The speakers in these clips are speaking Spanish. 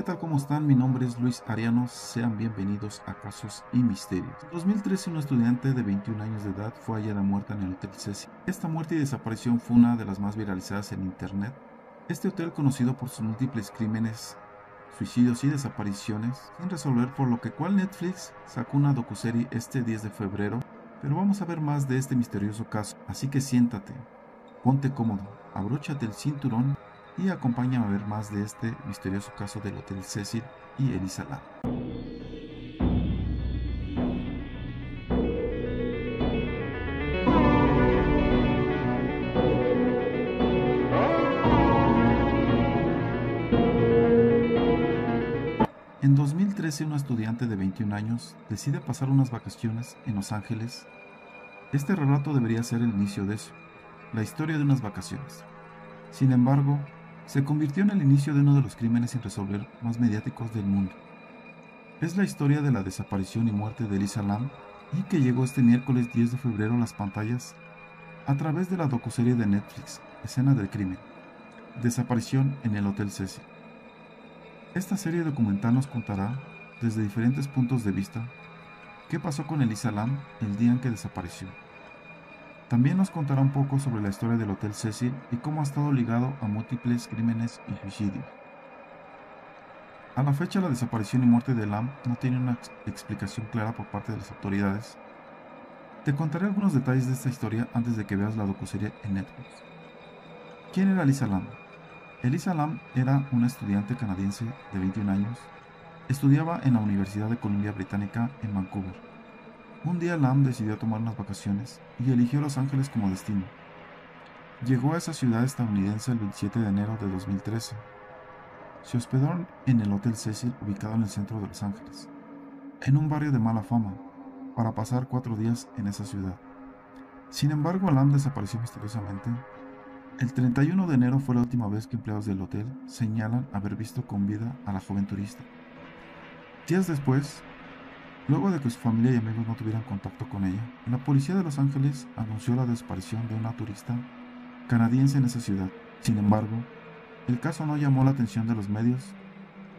¿Qué tal? ¿Cómo están? Mi nombre es Luis Ariano. Sean bienvenidos a Casos y Misterios. En 2013, una estudiante de 21 años de edad fue hallada muerta en el Hotel Cecil. Esta muerte y desaparición fue una de las más viralizadas en Internet. Este hotel, conocido por sus múltiples crímenes, suicidios y desapariciones, sin resolver, por lo que cual Netflix sacó una docuserie este 10 de febrero. Pero vamos a ver más de este misterioso caso, así que siéntate, ponte cómodo, abróchate el cinturón y acompáñame a ver más de este misterioso caso del Hotel Cecil y Elisa Lam. En 2013, una estudiante de 21 años decide pasar unas vacaciones en Los Ángeles. Este relato debería ser el inicio de eso, la historia de unas vacaciones. Sin embargo, se convirtió en el inicio de uno de los crímenes sin resolver más mediáticos del mundo. Es la historia de la desaparición y muerte de Elisa Lam y que llegó este miércoles 10 de febrero a las pantallas a través de la docuserie de Netflix, Escena del Crimen, Desaparición en el Hotel Cecil. Esta serie documental nos contará, desde diferentes puntos de vista, qué pasó con Elisa Lam el día en que desapareció. También nos contará un poco sobre la historia del Hotel Cecil y cómo ha estado ligado a múltiples crímenes y suicidios. A la fecha, la desaparición y muerte de Lam no tiene una explicación clara por parte de las autoridades. Te contaré algunos detalles de esta historia antes de que veas la docuserie en Netflix. ¿Quién era Elisa Lam? Elisa Lam era una estudiante canadiense de 21 años. Estudiaba en la Universidad de Columbia Británica en Vancouver. Un día Lam decidió tomar unas vacaciones y eligió Los Ángeles como destino. Llegó a esa ciudad estadounidense el 27 de enero de 2013. Se hospedó en el Hotel Cecil ubicado en el centro de Los Ángeles, en un barrio de mala fama, para pasar cuatro días en esa ciudad. Sin embargo, Lam desapareció misteriosamente. El 31 de enero fue la última vez que empleados del hotel señalan haber visto con vida a la joven turista. Días después, Luego de que su familia y amigos no tuvieran contacto con ella, la policía de Los Ángeles anunció la desaparición de una turista canadiense en esa ciudad. Sin embargo, el caso no llamó la atención de los medios,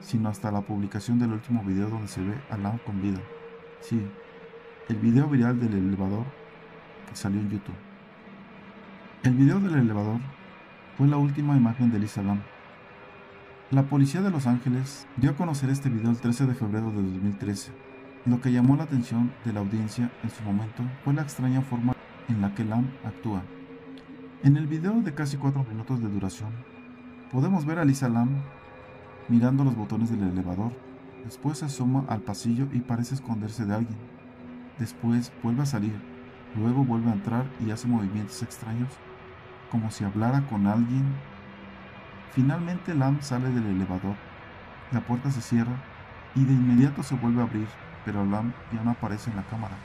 sino hasta la publicación del último video donde se ve a Lam con vida. Sí, el video viral del elevador que salió en YouTube. El video del elevador fue la última imagen de Lisa Lam. La policía de Los Ángeles dio a conocer este video el 13 de febrero de 2013 lo que llamó la atención de la audiencia en su momento fue la extraña forma en la que Lam actúa. En el video de casi 4 minutos de duración, podemos ver a Lisa Lam mirando los botones del elevador, después se asoma al pasillo y parece esconderse de alguien. Después vuelve a salir, luego vuelve a entrar y hace movimientos extraños, como si hablara con alguien. Finalmente Lam sale del elevador, la puerta se cierra y de inmediato se vuelve a abrir pero Lam ya no aparece en la cámara.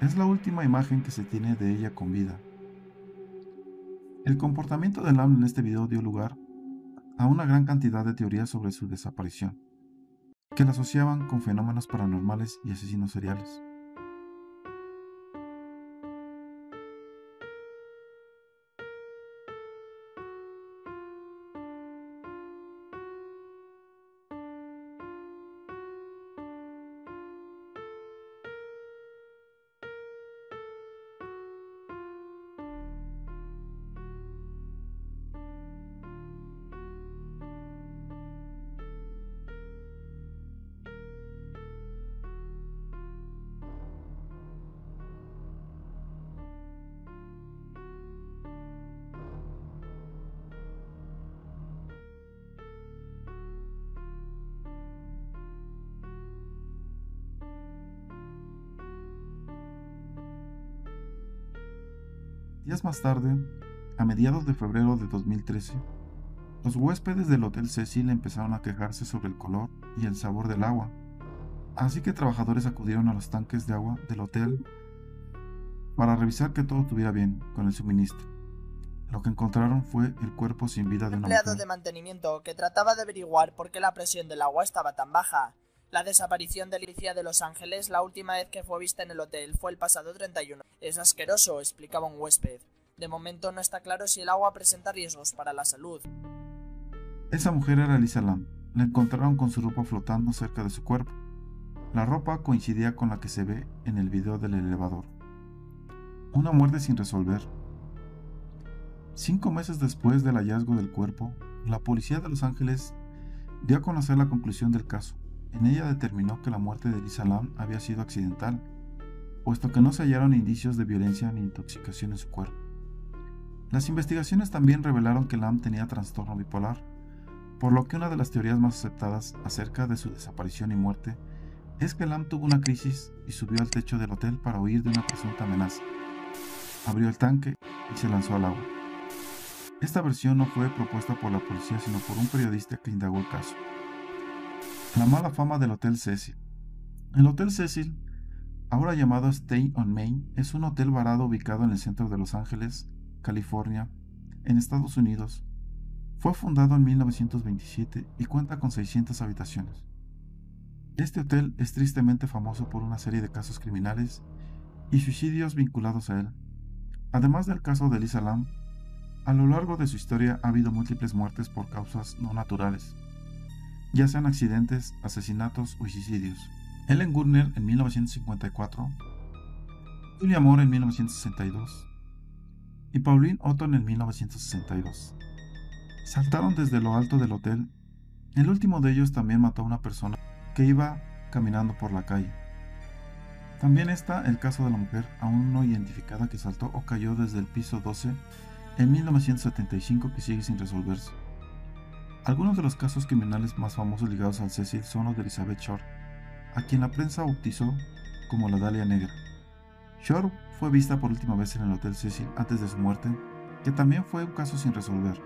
Es la última imagen que se tiene de ella con vida. El comportamiento de Lam en este video dio lugar a una gran cantidad de teorías sobre su desaparición, que la asociaban con fenómenos paranormales y asesinos seriales. Días más tarde, a mediados de febrero de 2013, los huéspedes del Hotel Cecil empezaron a quejarse sobre el color y el sabor del agua, así que trabajadores acudieron a los tanques de agua del hotel para revisar que todo estuviera bien con el suministro. Lo que encontraron fue el cuerpo sin vida de una empleado de mantenimiento que trataba de averiguar por qué la presión del agua estaba tan baja. La desaparición de Alicia de Los Ángeles la última vez que fue vista en el hotel fue el pasado 31. Es asqueroso, explicaba un huésped. De momento no está claro si el agua presenta riesgos para la salud. Esa mujer era Lisa Lam, la encontraron con su ropa flotando cerca de su cuerpo. La ropa coincidía con la que se ve en el video del elevador. Una muerte sin resolver. Cinco meses después del hallazgo del cuerpo, la policía de Los Ángeles dio a conocer la conclusión del caso. En ella determinó que la muerte de Lisa Lam había sido accidental, puesto que no se hallaron indicios de violencia ni intoxicación en su cuerpo. Las investigaciones también revelaron que Lam tenía trastorno bipolar, por lo que una de las teorías más aceptadas acerca de su desaparición y muerte es que Lam tuvo una crisis y subió al techo del hotel para huir de una presunta amenaza. Abrió el tanque y se lanzó al agua. Esta versión no fue propuesta por la policía sino por un periodista que indagó el caso. La mala fama del Hotel Cecil. El Hotel Cecil, ahora llamado Stay on Main, es un hotel varado ubicado en el centro de Los Ángeles, California, en Estados Unidos. Fue fundado en 1927 y cuenta con 600 habitaciones. Este hotel es tristemente famoso por una serie de casos criminales y suicidios vinculados a él. Además del caso de Lisa Lam, a lo largo de su historia ha habido múltiples muertes por causas no naturales, ya sean accidentes, asesinatos o suicidios. Ellen Gurner en 1954, Julia Moore en 1962 y Pauline Otton en 1962. Saltaron desde lo alto del hotel. El último de ellos también mató a una persona que iba caminando por la calle. También está el caso de la mujer aún no identificada que saltó o cayó desde el piso 12 en 1975 que sigue sin resolverse. Algunos de los casos criminales más famosos ligados al Cecil son los de Elizabeth Short, a quien la prensa bautizó como la Dalia Negra. Short fue vista por última vez en el Hotel Cecil antes de su muerte, que también fue un caso sin resolver.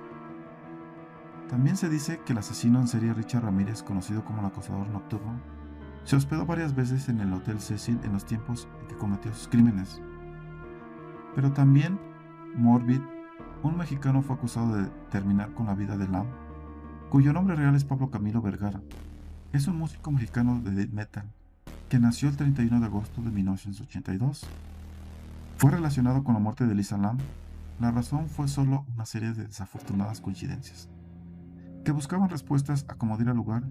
También se dice que el asesino en serie Richard Ramírez, conocido como el acosador nocturno, se hospedó varias veces en el Hotel Cecil en los tiempos en que cometió sus crímenes. Pero también Morbid, un mexicano fue acusado de terminar con la vida de Lam, cuyo nombre real es Pablo Camilo Vergara. Es un músico mexicano de death metal que nació el 31 de agosto de 1982. Fue relacionado con la muerte de Lisa Lam. La razón fue solo una serie de desafortunadas coincidencias, que buscaban respuestas a cómo al lugar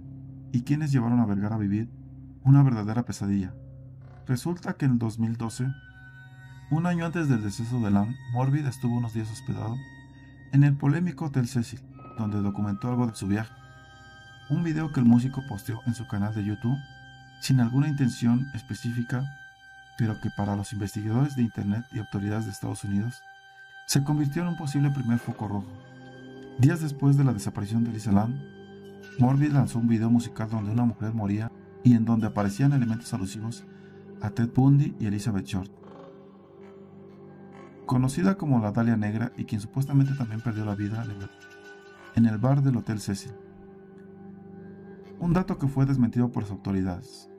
y quienes llevaron a Vergara a vivir una verdadera pesadilla. Resulta que en el 2012, un año antes del deceso de Lam, Morbid estuvo unos días hospedado en el polémico Hotel Cecil, donde documentó algo de su viaje. Un video que el músico posteó en su canal de YouTube sin alguna intención específica, pero que para los investigadores de Internet y autoridades de Estados Unidos se convirtió en un posible primer foco rojo. Días después de la desaparición de Lisa Lam, Morbid lanzó un video musical donde una mujer moría y en donde aparecían elementos alusivos a Ted Bundy y Elizabeth Short. Conocida como la Dalia Negra y quien supuestamente también perdió la vida en el bar del Hotel Cecil. Un dato que fue desmentido por las autoridades.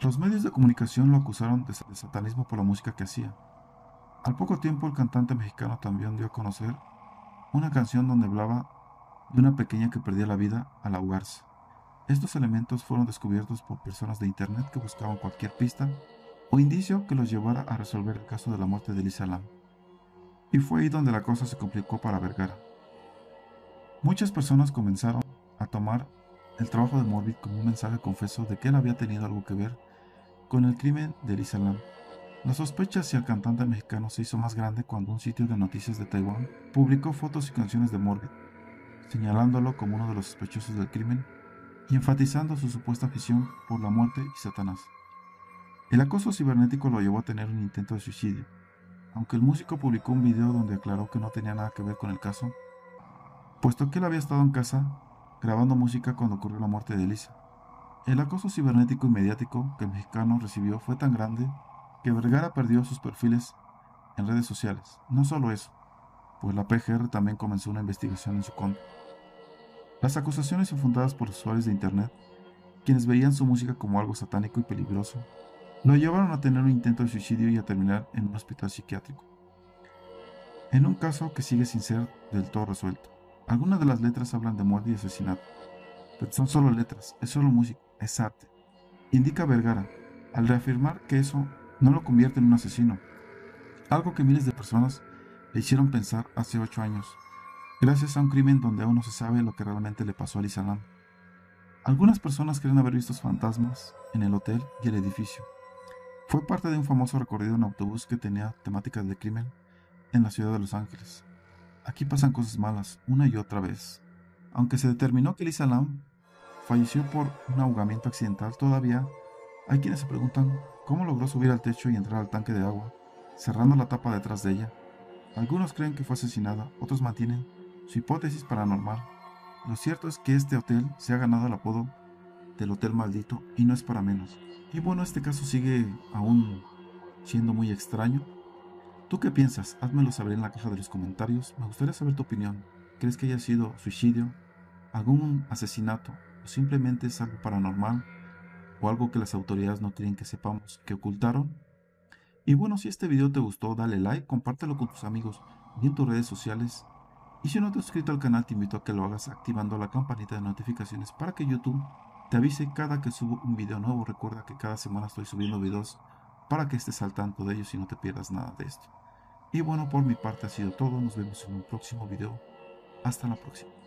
Los medios de comunicación lo acusaron de satanismo por la música que hacía. Al poco tiempo el cantante mexicano también dio a conocer una canción donde hablaba de una pequeña que perdía la vida al ahogarse. Estos elementos fueron descubiertos por personas de Internet que buscaban cualquier pista o indicio que los llevara a resolver el caso de la muerte de Lisa Lam. Y fue ahí donde la cosa se complicó para Vergara. Muchas personas comenzaron a tomar el trabajo de Morbid como un mensaje confeso de que él había tenido algo que ver con el crimen de Lisa Lam. La sospecha hacia el cantante mexicano se hizo más grande cuando un sitio de noticias de Taiwán publicó fotos y canciones de Morbid, señalándolo como uno de los sospechosos del crimen y enfatizando su supuesta afición por la muerte y Satanás. El acoso cibernético lo llevó a tener un intento de suicidio, aunque el músico publicó un video donde aclaró que no tenía nada que ver con el caso, puesto que él había estado en casa grabando música cuando ocurrió la muerte de Elisa. El acoso cibernético y mediático que el mexicano recibió fue tan grande que Vergara perdió sus perfiles en redes sociales. No solo eso, pues la PGR también comenzó una investigación en su contra. Las acusaciones infundadas por usuarios de Internet, quienes veían su música como algo satánico y peligroso, lo llevaron a tener un intento de suicidio y a terminar en un hospital psiquiátrico. En un caso que sigue sin ser del todo resuelto. Algunas de las letras hablan de muerte y asesinato, pero son solo letras, es solo música, es arte. Indica Vergara, al reafirmar que eso no lo convierte en un asesino, algo que miles de personas le hicieron pensar hace ocho años, gracias a un crimen donde aún no se sabe lo que realmente le pasó a Lisa Lam. Algunas personas creen haber visto fantasmas en el hotel y el edificio. Fue parte de un famoso recorrido en autobús que tenía temáticas de crimen en la ciudad de Los Ángeles. Aquí pasan cosas malas una y otra vez. Aunque se determinó que Lisa Lam falleció por un ahogamiento accidental, todavía hay quienes se preguntan cómo logró subir al techo y entrar al tanque de agua, cerrando la tapa detrás de ella. Algunos creen que fue asesinada, otros mantienen su hipótesis paranormal. Lo cierto es que este hotel se ha ganado el apodo del Hotel Maldito y no es para menos. Y bueno, este caso sigue aún siendo muy extraño. ¿Tú qué piensas? Házmelo saber en la caja de los comentarios. Me gustaría saber tu opinión. ¿Crees que haya sido suicidio? ¿Algún asesinato? ¿O simplemente es algo paranormal? ¿O algo que las autoridades no quieren que sepamos que ocultaron? Y bueno, si este video te gustó, dale like, compártelo con tus amigos y en tus redes sociales y si no te has suscrito al canal, te invito a que lo hagas activando la campanita de notificaciones para que YouTube te avise cada que subo un video nuevo. Recuerda que cada semana estoy subiendo videos para que estés al tanto de ellos y no te pierdas nada de esto. Y bueno, por mi parte ha sido todo. Nos vemos en un próximo video. Hasta la próxima.